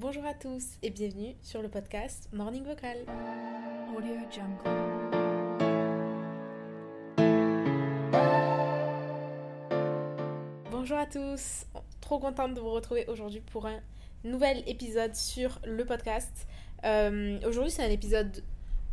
Bonjour à tous et bienvenue sur le podcast Morning Vocal. Audio Jungle. Bonjour à tous, trop contente de vous retrouver aujourd'hui pour un nouvel épisode sur le podcast. Euh, aujourd'hui c'est un épisode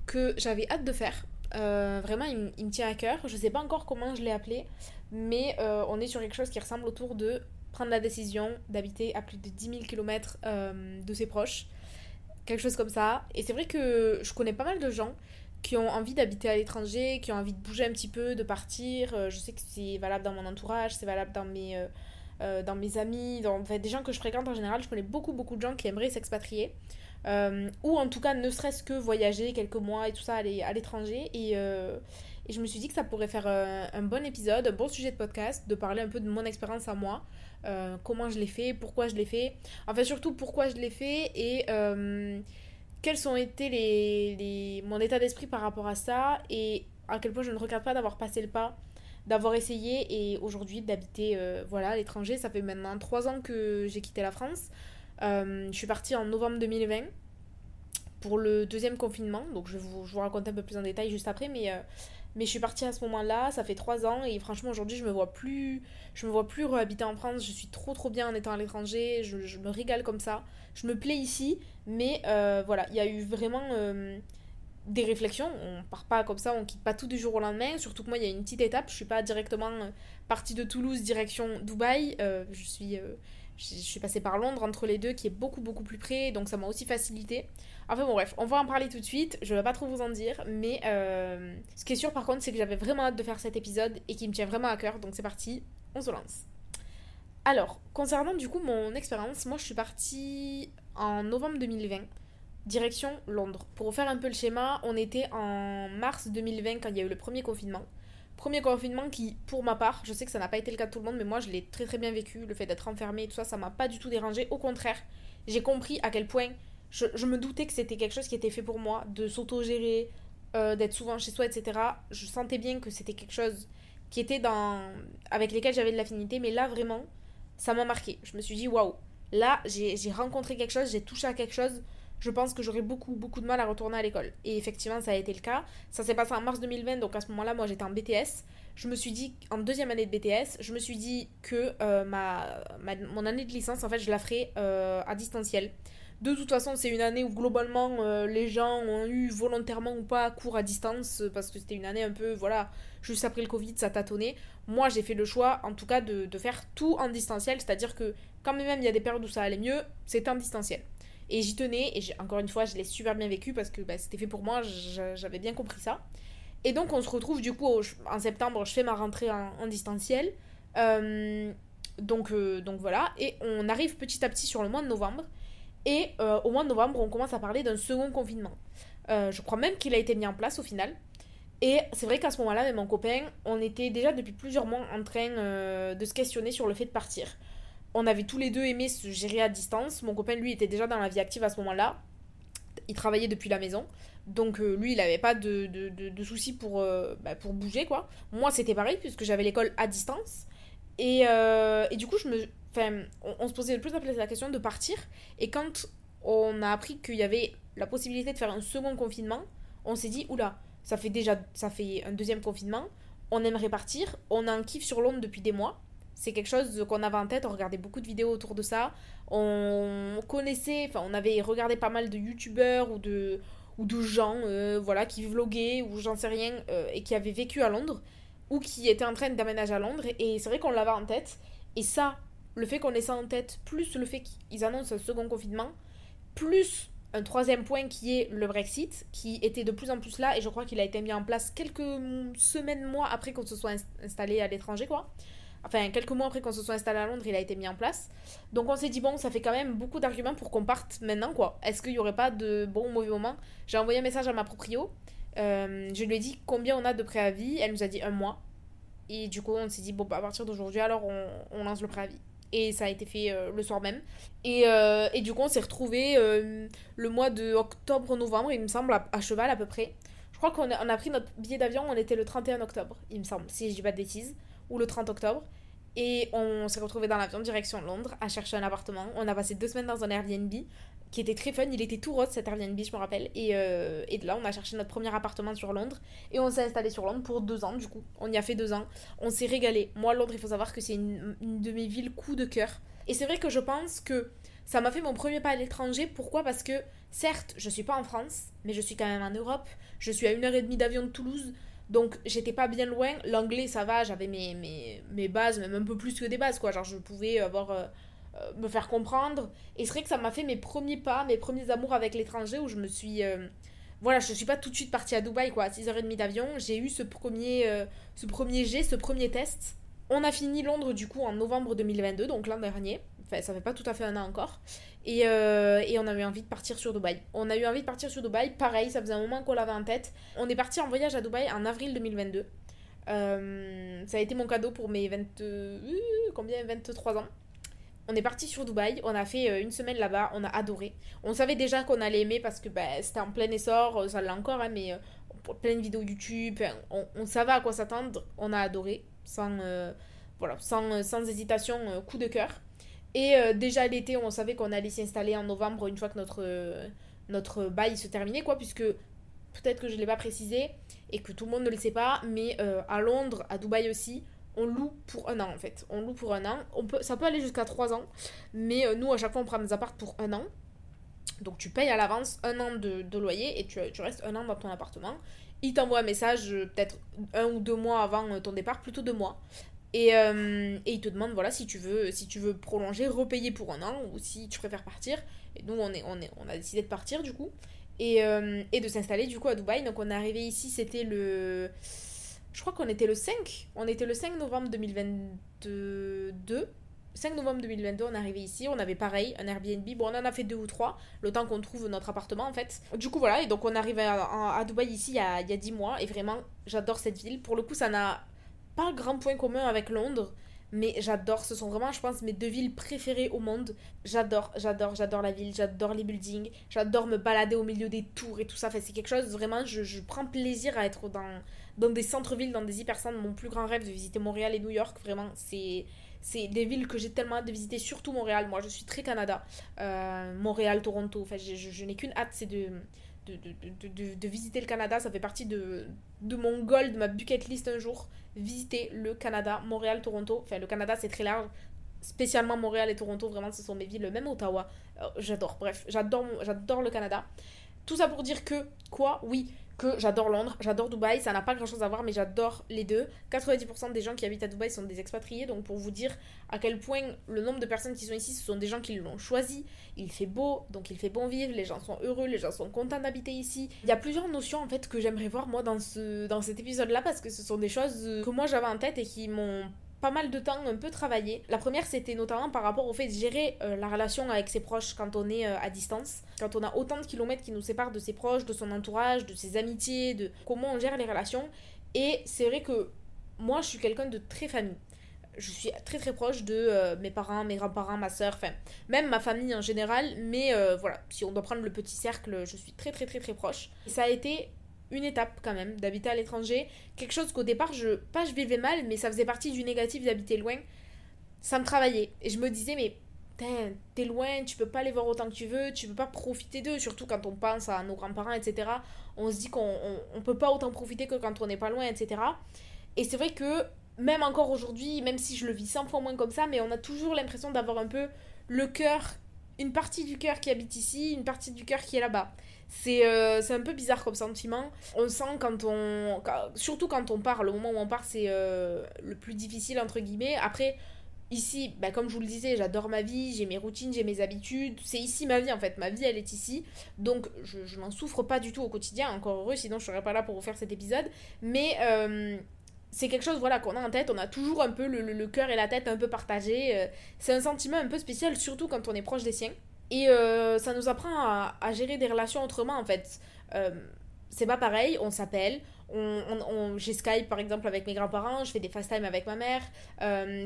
que j'avais hâte de faire. Euh, vraiment il me tient à cœur. Je sais pas encore comment je l'ai appelé, mais euh, on est sur quelque chose qui ressemble autour de prendre la décision d'habiter à plus de 10 000 km de ses proches. Quelque chose comme ça. Et c'est vrai que je connais pas mal de gens qui ont envie d'habiter à l'étranger, qui ont envie de bouger un petit peu, de partir. Euh, je sais que c'est valable dans mon entourage, c'est valable dans mes, euh, euh, dans mes amis, dans des gens que je fréquente en général. Je connais beaucoup, beaucoup de gens qui aimeraient s'expatrier. Ou en tout cas, ne serait-ce que voyager quelques mois et tout ça, à l'étranger. Et, je me suis dit que ça pourrait faire un bon épisode, un bon sujet de podcast, de parler un peu de mon expérience à moi. Euh, comment je l'ai fait, pourquoi je l'ai fait. Enfin, surtout pourquoi je l'ai fait et euh, quels ont été les, mon état d'esprit par rapport à ça et à quel point je ne regrette pas d'avoir passé le pas, d'avoir essayé et aujourd'hui d'habiter euh, voilà, à l'étranger. Ça fait maintenant trois ans que j'ai quitté la France. Je suis partie en novembre 2020 pour le deuxième confinement, donc je vous, je vous raconte un peu plus en détail juste après, mais, mais je suis partie à ce moment-là, ça fait trois ans et franchement aujourd'hui je me vois plus, je me vois plus habiter en France, je suis trop trop bien en étant à l'étranger, je, me régale comme ça, je me plais ici, mais euh, voilà, il y a eu vraiment euh, des réflexions. On part pas comme ça, on quitte pas tout du jour au lendemain. Surtout que moi, il y a une petite étape. Je suis pas directement euh, partie de Toulouse direction Dubaï. Je suis, je suis passée par Londres entre les deux, qui est beaucoup beaucoup plus près. Donc ça m'a aussi facilité. Enfin bon bref, on va en parler tout de suite. Je vais pas trop vous en dire, mais euh, ce qui est sûr par contre, c'est que j'avais vraiment hâte de faire cet épisode et qui me tient vraiment à cœur. Donc c'est parti, on se lance. Alors, concernant du coup mon expérience, moi je suis partie en novembre 2020, direction Londres. Pour vous faire un peu le schéma, on était en mars 2020 quand il y a eu le premier confinement. Premier confinement qui, pour ma part, je sais que ça n'a pas été le cas de tout le monde, mais moi je l'ai très très bien vécu. Le fait d'être enfermé, tout ça, ça m'a pas du tout dérangé. Au contraire, j'ai compris à quel point je, me doutais que c'était quelque chose qui était fait pour moi, de s'auto-gérer, euh, d'être souvent chez soi, etc. Je sentais bien que c'était quelque chose qui était dans avec lesquels j'avais de l'affinité, mais là vraiment, ça m'a marqué. Je me suis dit, waouh, là j'ai rencontré quelque chose, j'ai touché à quelque chose. Je pense que j'aurais beaucoup, beaucoup de mal à retourner à l'école. Et effectivement, ça a été le cas. Ça s'est passé en mars 2020, donc à ce moment-là, moi j'étais en BTS. Je me suis dit, en deuxième année de BTS, je me suis dit que euh, ma, mon année de licence, en fait, je la ferais euh, à distanciel. De toute façon, c'est une année où globalement euh, les gens ont eu volontairement ou pas cours à distance parce que c'était une année un peu, voilà, juste après le Covid, ça tâtonnait. Moi, j'ai fait le choix, en tout cas, de, de faire tout en distanciel, c'est-à-dire que quand même il y a des périodes où ça allait mieux, c'était en distanciel. Et j'y tenais, et encore une fois, je l'ai super bien vécu parce que bah, c'était fait pour moi, j'a- j'avais bien compris ça. Et donc, on se retrouve du coup en septembre, je fais ma rentrée en, distanciel. Euh, donc, euh, donc voilà, et on arrive petit à petit sur le mois de novembre. Et euh, au mois de novembre, on commence à parler d'un second confinement. Je crois même qu'il a été mis en place au final. Et c'est vrai qu'à ce moment-là, avec mon copain, on était déjà depuis plusieurs mois en train de se questionner sur le fait de partir. On avait tous les deux aimé se gérer à distance. Mon copain, lui, était déjà dans la vie active à ce moment-là. Il travaillait depuis la maison. Donc euh, lui, il n'avait pas de, de, de- soucis pour, euh, bah, pour bouger, quoi. Moi, c'était pareil, puisque j'avais l'école à distance. Et, euh, et du coup, je me, on, on se posait en plus la question de partir. Et quand on a appris qu'il y avait la possibilité de faire un second confinement, on s'est dit, oula, ça fait déjà ça fait un deuxième confinement, on aimerait partir, on a un kiff sur Londres depuis des mois. C'est quelque chose qu'on avait en tête, on regardait beaucoup de vidéos autour de ça. On connaissait, enfin on avait regardé pas mal de youtubeurs ou de, ou de gens euh, voilà, qui vloguaient ou j'en sais rien euh, et qui avaient vécu à Londres ou qui étaient en train d'aménager à Londres. Et c'est vrai qu'on l'avait en tête. Et ça, le fait qu'on ait ça en tête, plus le fait qu'ils annoncent un second confinement, plus un troisième point qui est le Brexit, qui était de plus en plus là, et je crois qu'il a été mis en place quelques semaines, mois après qu'on se soit ins- installé à l'étranger, quoi. Enfin, quelques mois après qu'on se soit installé à Londres, il a été mis en place. Donc on s'est dit, bon, ça fait quand même beaucoup d'arguments pour qu'on parte maintenant, quoi. Est-ce qu'il n'y aurait pas de bon ou mauvais moment J'ai envoyé un message à ma proprio. Euh, je lui ai dit combien on a de préavis. Elle nous a dit un mois. Et du coup, on s'est dit, bon, bah, à partir d'aujourd'hui, alors on, lance le préavis. Et ça a été fait euh, le soir même. Et, euh, et du coup, on s'est retrouvés le mois de octobre-novembre, il me semble, à, cheval à peu près. Je crois qu'on a, on a pris notre billet d'avion, on était le 31 octobre, il me semble, si je dis pas de bêtises, ou le 30 octobre. Et on s'est retrouvés dans l'avion direction Londres à chercher un appartement. On a passé deux semaines dans un Airbnb qui était très fun. Il était tout rose cet Airbnb, je me rappelle. Et, euh, et de là, on a cherché notre premier appartement sur Londres. Et on s'est installé sur Londres pour deux ans, du coup. On y a fait deux ans. On s'est régalé. Moi, Londres, il faut savoir que c'est une, une de mes villes coup de cœur. Et c'est vrai que je pense que ça m'a fait mon premier pas à l'étranger. Pourquoi? Parce que, certes, je suis pas en France, mais je suis quand même en Europe. Je suis à une heure et demie d'avion de Toulouse. Donc, j'étais pas bien loin. L'anglais, ça va, j'avais mes, mes, bases, même un peu plus que des bases, quoi. Genre, je pouvais avoir. euh, euh, me faire comprendre. Et c'est vrai que ça m'a fait mes premiers pas, mes premiers amours avec l'étranger où je me suis. euh, voilà, je suis pas tout de suite partie à Dubaï, quoi, à 6h30 d'avion. J'ai eu ce premier, euh, ce premier jet, ce premier test. On a fini Londres, du coup, en novembre 2022, donc l'an dernier. Enfin, ça fait pas tout à fait un an encore. Et, euh, et on a eu envie de partir sur Dubaï. On a eu envie de partir sur Dubaï. Pareil, ça faisait un moment qu'on l'avait en tête. On est parti en voyage à Dubaï en avril 2022. Euh, ça a été mon cadeau pour mes 20, euh, combien? 23 ans. On est parti sur Dubaï, on a fait euh, une semaine là-bas, on a adoré. On savait déjà qu'on allait aimer parce que bah, c'était en plein essor, ça l'est encore, hein, mais euh, plein de vidéos YouTube, on, savait à quoi s'attendre, on a adoré, sans, voilà, sans, sans hésitation, coup de cœur. Et euh, déjà l'été, on savait qu'on allait s'y installer en novembre une fois que notre, euh, notre bail se terminait, quoi, puisque peut-être que je ne l'ai pas précisé et que tout le monde ne le sait pas, mais euh, à Londres, à Dubaï aussi, on loue pour un an en fait. On loue pour un an. On peut, ça peut aller jusqu'à trois ans, mais nous à chaque fois on prend des apparts pour un an. Donc tu payes à l'avance un an de, loyer et tu, tu restes un an dans ton appartement. Il t'envoie un message peut-être un ou deux mois avant ton départ, plutôt deux mois. Et, euh, il te demande voilà si tu veux si tu veux prolonger, repayer pour un an ou si tu préfères partir. Et nous on est on est on a décidé de partir du coup et, euh, et de s'installer du coup à Dubaï. Donc on est arrivé ici, c'était le je crois qu'on était le 5. On était le 5 novembre 2022. 5 novembre 2022, on est arrivé ici. On avait pareil, un Airbnb. Bon, on en a fait deux ou trois, le temps qu'on trouve notre appartement en fait. Du coup, voilà. Et donc, on est arrivé à Dubaï ici il y, a, il y a 10 mois. Et vraiment, j'adore cette ville. Pour le coup, ça n'a pas grand point commun avec Londres. Mais j'adore, ce sont vraiment, je pense, mes deux villes préférées au monde. J'adore, j'adore, j'adore la ville, j'adore les buildings, j'adore me balader au milieu des tours et tout ça. Enfin, c'est quelque chose, vraiment, je, prends plaisir à être dans, dans des centres-villes, dans des hypercentres. Mon plus grand rêve de visiter Montréal et New York, vraiment, c'est c'est des villes que j'ai tellement hâte de visiter, surtout Montréal. Moi, je suis très Canada. Euh, Montréal, Toronto. Enfin, je- je n'ai qu'une hâte, c'est de de, de, de, de- visiter le Canada. Ça fait partie de, de mon goal, de ma bucket list un jour. Visiter le Canada, Montréal, Toronto. Enfin, le Canada, c'est très large. Spécialement Montréal et Toronto, vraiment, ce sont mes villes. Même Ottawa. Euh, j'adore. Bref, j'adore le Canada. Tout ça pour dire que, quoi, oui, j'adore Londres, j'adore Dubaï, ça n'a pas grand chose à voir, mais j'adore les deux. 90% des gens qui habitent à Dubaï sont des expatriés, donc pour vous dire à quel point le nombre de personnes qui sont ici, ce sont des gens qui l'ont choisi. Il fait beau, donc il fait bon vivre, les gens sont heureux, les gens sont contents d'habiter ici. Il y a plusieurs notions en fait que j'aimerais voir moi dans, ce, dans cet épisode-là, parce que ce sont des choses euh, que moi j'avais en tête et qui m'ont pas mal de temps un peu travaillé. La première, c'était notamment par rapport au fait de gérer euh, la relation avec ses proches quand on est euh, à distance, quand on a autant de kilomètres qui nous séparent de ses proches, de son entourage, de ses amitiés, de comment on gère les relations. Et c'est vrai que moi, je suis quelqu'un de très famille. je suis très très proche de euh, mes parents, mes grands-parents, ma soeur, enfin, même ma famille en général. Mais voilà, si on doit prendre le petit cercle, je suis très très très très proche. ça a été une étape quand même d'habiter à l'étranger. Quelque chose qu'au départ, je, pas je vivais mal, mais ça faisait partie du négatif d'habiter loin. Ça me travaillait. Et je me disais, mais t'es loin, tu peux pas les voir autant que tu veux, tu peux pas profiter d'eux, surtout quand on pense à nos grands-parents, etc. On se dit qu'on on, peut pas autant profiter que quand on n'est pas loin, etc. Et c'est vrai que même encore aujourd'hui, même si je le vis 100 fois moins comme ça, mais on a toujours l'impression d'avoir un peu le cœur, une partie du cœur qui habite ici, une partie du cœur qui est là-bas. C'est euh, un peu bizarre comme sentiment. On sent quand on. surtout quand on part, le moment où on part, c'est euh, le plus difficile, entre guillemets. Après, ici, bah, comme je vous le disais, j'adore ma vie, j'ai mes routines, j'ai mes habitudes. C'est ici ma vie en fait. Ma vie, elle est ici. Donc, je, je n'en souffre pas du tout au quotidien. Encore heureux, sinon je serais pas là pour vous faire cet épisode. Mais. Euh, c'est quelque chose voilà qu'on a en tête, on a toujours un peu le, le, cœur et la tête un peu partagés. C'est un sentiment un peu spécial, surtout quand on est proche des siens. Et euh, ça nous apprend à, gérer des relations autrement en fait. Euh, c'est pas pareil, on s'appelle, on, on, j'ai Skype par exemple avec mes grands-parents, je fais des FaceTime avec ma mère,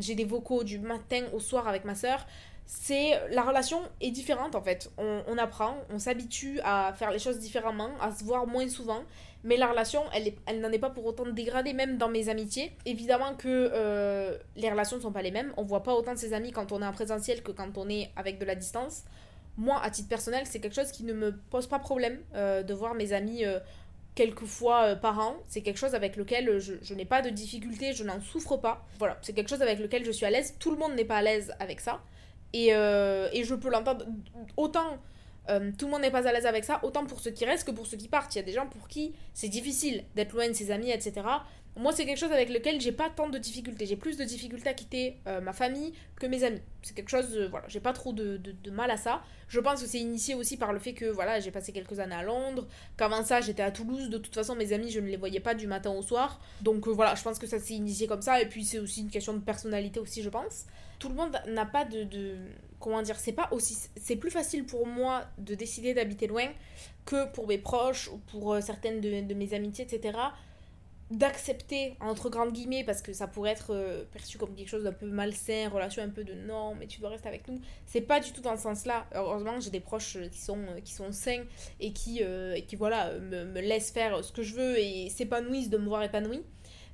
j'ai des vocaux du matin au soir avec ma soeur c'est la relation est différente en fait. On, apprend, on s'habitue à faire les choses différemment, à se voir moins souvent, mais la relation, elle, elle n'en est pas pour autant dégradée, même dans mes amitiés. Évidemment que euh, les relations ne sont pas les mêmes. On voit pas autant de ses amis quand on est en présentiel que quand on est avec de la distance. Moi, à titre personnel, c'est quelque chose qui ne me pose pas problème euh, de voir mes amis euh, quelques fois par an. C'est quelque chose avec lequel je, je n'ai pas de difficulté, je n'en souffre pas. Voilà, c'est quelque chose avec lequel je suis à l'aise. Tout le monde n'est pas à l'aise avec ça. Et, je peux l'entendre autant euh, tout le monde n'est pas à l'aise avec ça, autant pour ceux qui restent que pour ceux qui partent. Il y a des gens pour qui c'est difficile d'être loin de ses amis, etc. Moi, c'est quelque chose avec lequel j'ai pas tant de difficultés. J'ai plus de difficultés à quitter euh, ma famille que mes amis. C'est quelque chose, voilà, j'ai pas trop de, de, mal à ça. Je pense que c'est initié aussi par le fait que, voilà, j'ai passé quelques années à Londres, qu'avant ça, j'étais à Toulouse. De toute façon, mes amis, je ne les voyais pas du matin au soir. Donc euh, voilà, je pense que ça s'est initié comme ça. Et puis, c'est aussi une question de personnalité aussi, je pense. Tout le monde n'a pas de, de comment dire, c'est pas aussi, c'est plus facile pour moi de décider d'habiter loin que pour mes proches ou pour euh, certaines de mes amitiés, etc d'accepter, entre grandes guillemets, parce que ça pourrait être euh, perçu comme quelque chose d'un peu malsain, relation un peu de non, mais tu dois rester avec nous. C'est pas du tout dans ce sens-là. Heureusement, j'ai des proches qui sont, euh, qui sont sains et qui, euh, qui voilà, me, me, laissent faire ce que je veux et s'épanouissent de me voir épanouie.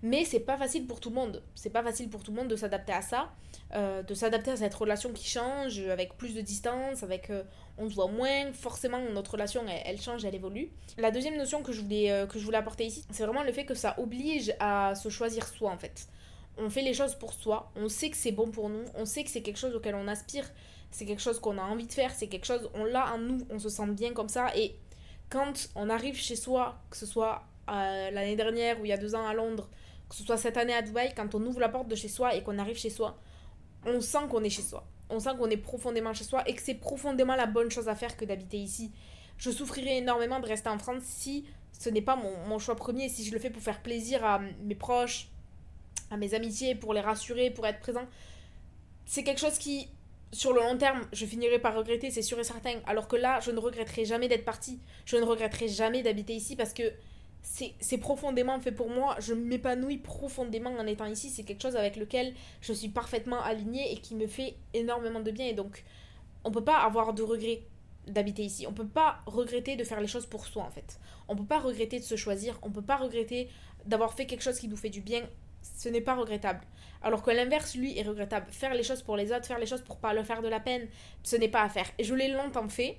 Mais c'est pas facile pour tout le monde. C'est pas facile pour tout le monde de s'adapter à ça, de s'adapter à cette relation qui change, avec plus de distance, avec on se voit moins, forcément notre relation elle, change, elle évolue. La deuxième notion que je voulais, euh, que je voulais apporter ici, c'est vraiment le fait que ça oblige à se choisir soi en fait. On fait les choses pour soi, on sait que c'est bon pour nous, on sait que c'est quelque chose auquel on aspire, c'est quelque chose qu'on a envie de faire, c'est quelque chose, on l'a en nous, on se sent bien comme ça et quand on arrive chez soi, que ce soit euh, l'année dernière ou il y a deux ans à Londres, que ce soit cette année à Dubaï, quand on ouvre la porte de chez soi et qu'on arrive chez soi, on sent qu'on est chez soi on sent qu'on est profondément chez soi et que c'est profondément la bonne chose à faire que d'habiter ici. Je souffrirais énormément de rester en France si ce n'est pas mon, choix premier, si je le fais pour faire plaisir à mes proches, à mes amitiés, pour les rassurer, pour être présent. C'est quelque chose qui, sur le long terme, je finirai par regretter, c'est sûr et certain. Alors que là, je ne regretterai jamais d'être partie. Je ne regretterai jamais d'habiter ici parce que c'est profondément fait pour moi. Je m'épanouis profondément en étant ici. C'est quelque chose avec lequel je suis parfaitement alignée et qui me fait énormément de bien. Et donc, on peut pas avoir de regrets d'habiter ici. On peut pas regretter de faire les choses pour soi en fait. On peut pas regretter de se choisir. On peut pas regretter d'avoir fait quelque chose qui nous fait du bien. Ce n'est pas regrettable. Alors que l'inverse, lui, est regrettable. Faire les choses pour les autres, faire les choses pour pas leur faire de la peine, ce n'est pas à faire. Et je l'ai longtemps fait.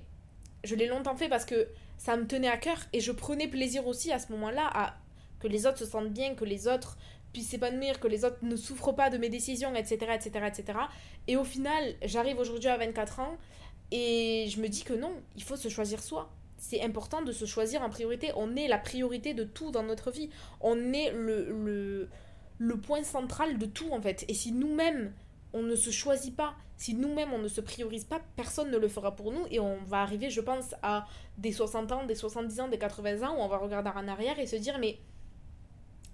Je l'ai longtemps fait parce que ça me tenait à cœur et je prenais plaisir aussi à ce moment-là à que les autres se sentent bien, que les autres puissent s'épanouir, que les autres ne souffrent pas de mes décisions, etc. etc., etc. Et au final, j'arrive aujourd'hui à 24 ans et je me dis que non, il faut se choisir soi. C'est important de se choisir en priorité. On est la priorité de tout dans notre vie. On est le, le, le point central de tout en fait. Et si nous-mêmes, on ne se choisit pas, si nous-mêmes on ne se priorise pas, personne ne le fera pour nous et on va arriver, je pense, à des 60 ans, des 70 ans, des 80 ans où on va regarder en arrière et se dire mais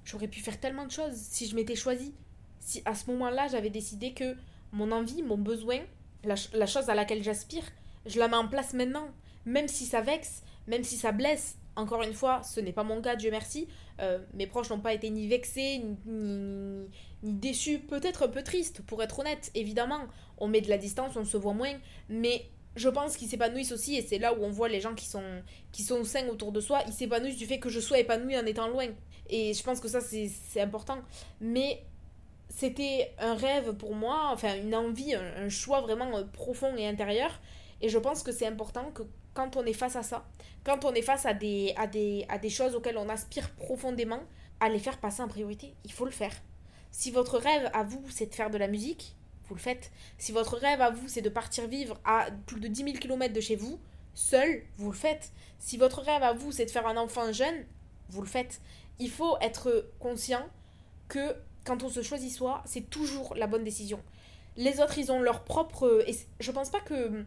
j'aurais pu faire tellement de choses si je m'étais choisi. Si à ce moment-là j'avais décidé que mon envie, mon besoin, la, chose à laquelle j'aspire, je la mets en place maintenant. Même si ça vexe, même si ça blesse, encore une fois, ce n'est pas mon cas, Dieu merci. Euh, mes proches n'ont pas été ni vexés, ni déçu, peut-être un peu triste, pour être honnête, évidemment. On met de la distance, on se voit moins, mais je pense qu'ils s'épanouissent aussi, et c'est là où on voit les gens qui sont, qui sont sains autour de soi, ils s'épanouissent du fait que je sois épanoui en étant loin. Et je pense que ça, c'est important. Mais c'était un rêve pour moi, enfin une envie, un, un choix vraiment euh, profond et intérieur. Et je pense que c'est important que quand on est face à ça, quand on est face à des, à des, à des choses auxquelles on aspire profondément, à les faire passer en priorité. Il faut le faire. Si votre rêve à vous, c'est de faire de la musique, vous le faites. Si votre rêve à vous, c'est de partir vivre à plus de 10 000 km de chez vous, seul, vous le faites. Si votre rêve à vous, c'est de faire un enfant jeune, vous le faites. Il faut être conscient que quand on se choisit soi, c'est toujours la bonne décision. Les autres, ils ont leur propre... Et je pense pas que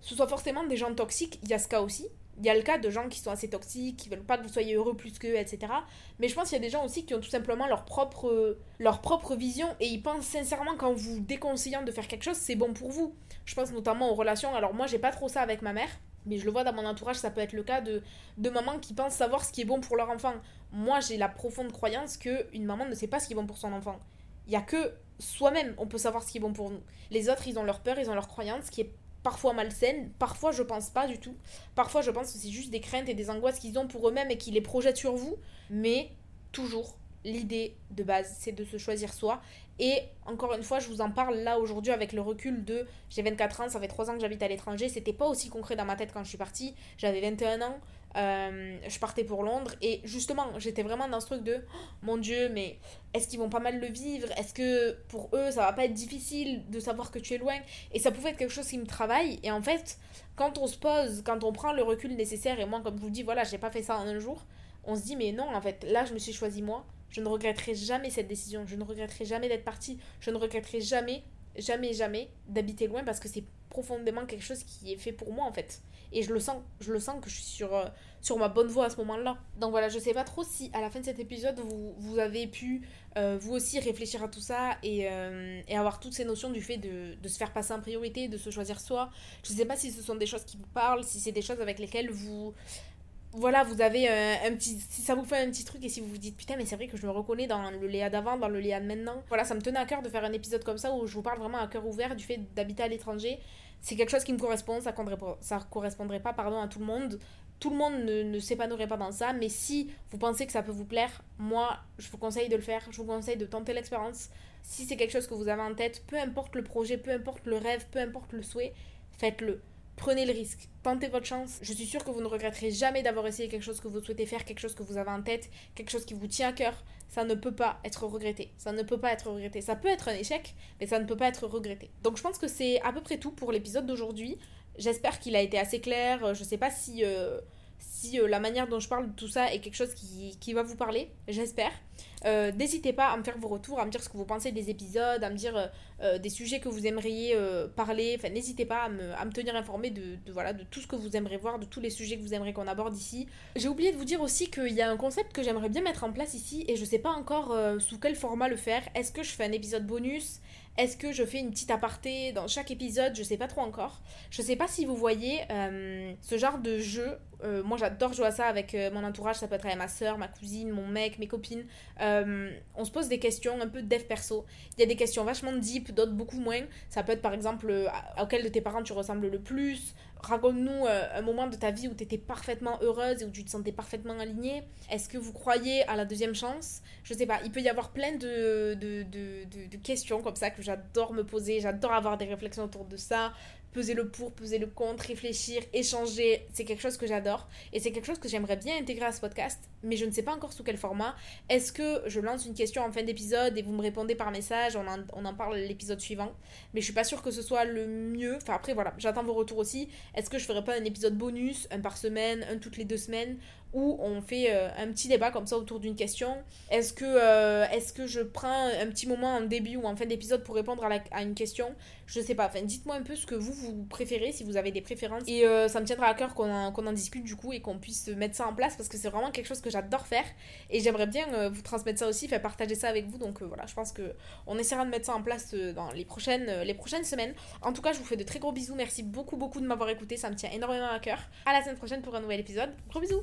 ce soit forcément des gens toxiques, il y a ce cas aussi. Il y a le cas de gens qui sont assez toxiques, qui veulent pas que vous soyez heureux plus qu'eux, etc. Mais je pense qu'il y a des gens aussi qui ont tout simplement leur propre, leur propre vision et ils pensent sincèrement qu'en vous déconseillant de faire quelque chose, c'est bon pour vous. Je pense notamment aux relations. Alors moi, j'ai pas trop ça avec ma mère, mais je le vois dans mon entourage, ça peut être le cas de, de mamans qui pensent savoir ce qui est bon pour leur enfant. Moi, j'ai la profonde croyance que une maman ne sait pas ce qui est bon pour son enfant. Il y a que soi-même, on peut savoir ce qui est bon pour nous. Les autres, ils ont leur peur, ils ont leur croyance, qui est parfois malsaines, parfois je pense pas du tout. Parfois je pense que c'est juste des craintes et des angoisses qu'ils ont pour eux-mêmes et qu'ils les projettent sur vous. Mais toujours, l'idée de base, c'est de se choisir soi. Et encore une fois, je vous en parle là aujourd'hui avec le recul de j'ai 24 ans, ça fait 3 ans que j'habite à l'étranger. C'était pas aussi concret dans ma tête quand je suis partie. J'avais 21 ans. Euh, je partais pour Londres et justement j'étais vraiment dans ce truc de oh, mon dieu mais est-ce qu'ils vont pas mal le vivre? Est-ce que pour eux ça va pas être difficile de savoir que tu es loin? Et ça pouvait être quelque chose qui me travaille et en fait quand on se pose quand on prend le recul nécessaire et moi comme je vous dis voilà j'ai pas fait ça en un jour on se dit mais non en fait là je me suis choisi moi je ne regretterai jamais cette décision je ne regretterai jamais d'être partie je ne regretterai jamais jamais jamais d'habiter loin parce que c'est profondément quelque chose qui est fait pour moi en fait et je le sens, je le sens que je suis sur, euh, ma bonne voie à ce moment-là. Donc voilà, je sais pas trop si à la fin de cet épisode, vous, avez pu euh, vous aussi réfléchir à tout ça et, euh, avoir toutes ces notions du fait de, se faire passer en priorité, de se choisir soi. Je sais pas si ce sont des choses qui vous parlent, si c'est des choses avec lesquelles vous... Voilà, vous avez un petit... Si ça vous fait un petit truc et si vous vous dites, putain, mais c'est vrai que je me reconnais dans le Léa d'avant, dans le Léa de maintenant. Voilà, ça me tenait à cœur de faire un épisode comme ça où je vous parle vraiment à cœur ouvert du fait d'habiter à l'étranger c'est quelque chose qui me correspond, ça correspondrait, ça correspondrait pas pardon, à tout le monde. Tout le monde ne, ne s'épanouirait pas dans ça, mais si vous pensez que ça peut vous plaire, moi, je vous conseille de le faire, je vous conseille de tenter l'expérience. Si c'est quelque chose que vous avez en tête, peu importe le projet, peu importe le rêve, peu importe le souhait, faites-le. Prenez le risque, tentez votre chance. Je suis sûre que vous ne regretterez jamais d'avoir essayé quelque chose que vous souhaitez faire, quelque chose que vous avez en tête, quelque chose qui vous tient à cœur. Ça ne peut pas être regretté. Ça ne peut pas être regretté. Ça peut être un échec, mais ça ne peut pas être regretté. Donc je pense que c'est à peu près tout pour l'épisode d'aujourd'hui. J'espère qu'il a été assez clair. Je sais pas si, euh, si euh, la manière dont je parle de tout ça est quelque chose qui, qui va vous parler. J'espère. Euh, n'hésitez pas à me faire vos retours, à me dire ce que vous pensez des épisodes, à me dire euh, des sujets que vous aimeriez parler. Enfin, n'hésitez pas à me, à me, tenir informé de, voilà, de tout ce que vous aimeriez voir, de tous les sujets que vous aimeriez qu'on aborde ici. J'ai oublié de vous dire aussi qu'il y a un concept que j'aimerais bien mettre en place ici et je sais pas encore sous quel format le faire. Est-ce que je fais un épisode bonus? Est-ce que je fais une petite aparté dans chaque épisode? Je sais pas trop encore. Je sais pas si vous voyez ce genre de jeu. Euh, moi j'adore jouer à ça avec euh, mon entourage. Ça peut être avec ma soeur, ma cousine, mon mec, mes copines. on se pose des questions, un peu de dev perso. Il y a des questions vachement deep, d'autres beaucoup moins. Ça peut être par exemple auquel de tes parents tu ressembles le plus. Raconte-nous un moment de ta vie où tu étais parfaitement heureuse et où tu te sentais parfaitement alignée. Est-ce que vous croyez à la deuxième chance? Je sais pas. Il peut y avoir plein de, de, de questions comme ça que j'adore me poser, j'adore avoir des réflexions autour de ça, peser le pour, peser le contre, réfléchir, échanger, c'est quelque chose que j'adore et c'est quelque chose que j'aimerais bien intégrer à ce podcast, mais je ne sais pas encore sous quel format. Est-ce que je lance une question en fin d'épisode et vous me répondez par message, on en, on en parle l'épisode suivant, mais je suis pas sûre que ce soit le mieux. Enfin après voilà, j'attends vos retours aussi. Est-ce que je ferais pas un épisode bonus, un par semaine, un toutes les deux semaines? Où on fait euh, un petit débat comme ça autour d'une question. Est-ce que, euh, est que je prends un petit moment en début ou en fin d'épisode pour répondre à, la, à, une question? Je sais pas. Enfin, dites-moi un peu ce que vous, vous préférez, si vous avez des préférences. Et euh, ça me tiendra à cœur qu'on en, qu'on en discute du coup et qu'on puisse mettre ça en place parce que c'est vraiment quelque chose que j'adore faire. Et j'aimerais bien vous transmettre ça aussi, faire partager ça avec vous. Donc voilà, je pense que on essaiera de mettre ça en place dans les prochaines, les prochaines semaines. En tout cas, je vous fais de très gros bisous. Merci beaucoup, beaucoup de m'avoir écouté. Ça me tient énormément à cœur. À la semaine prochaine pour un nouvel épisode. Gros bisous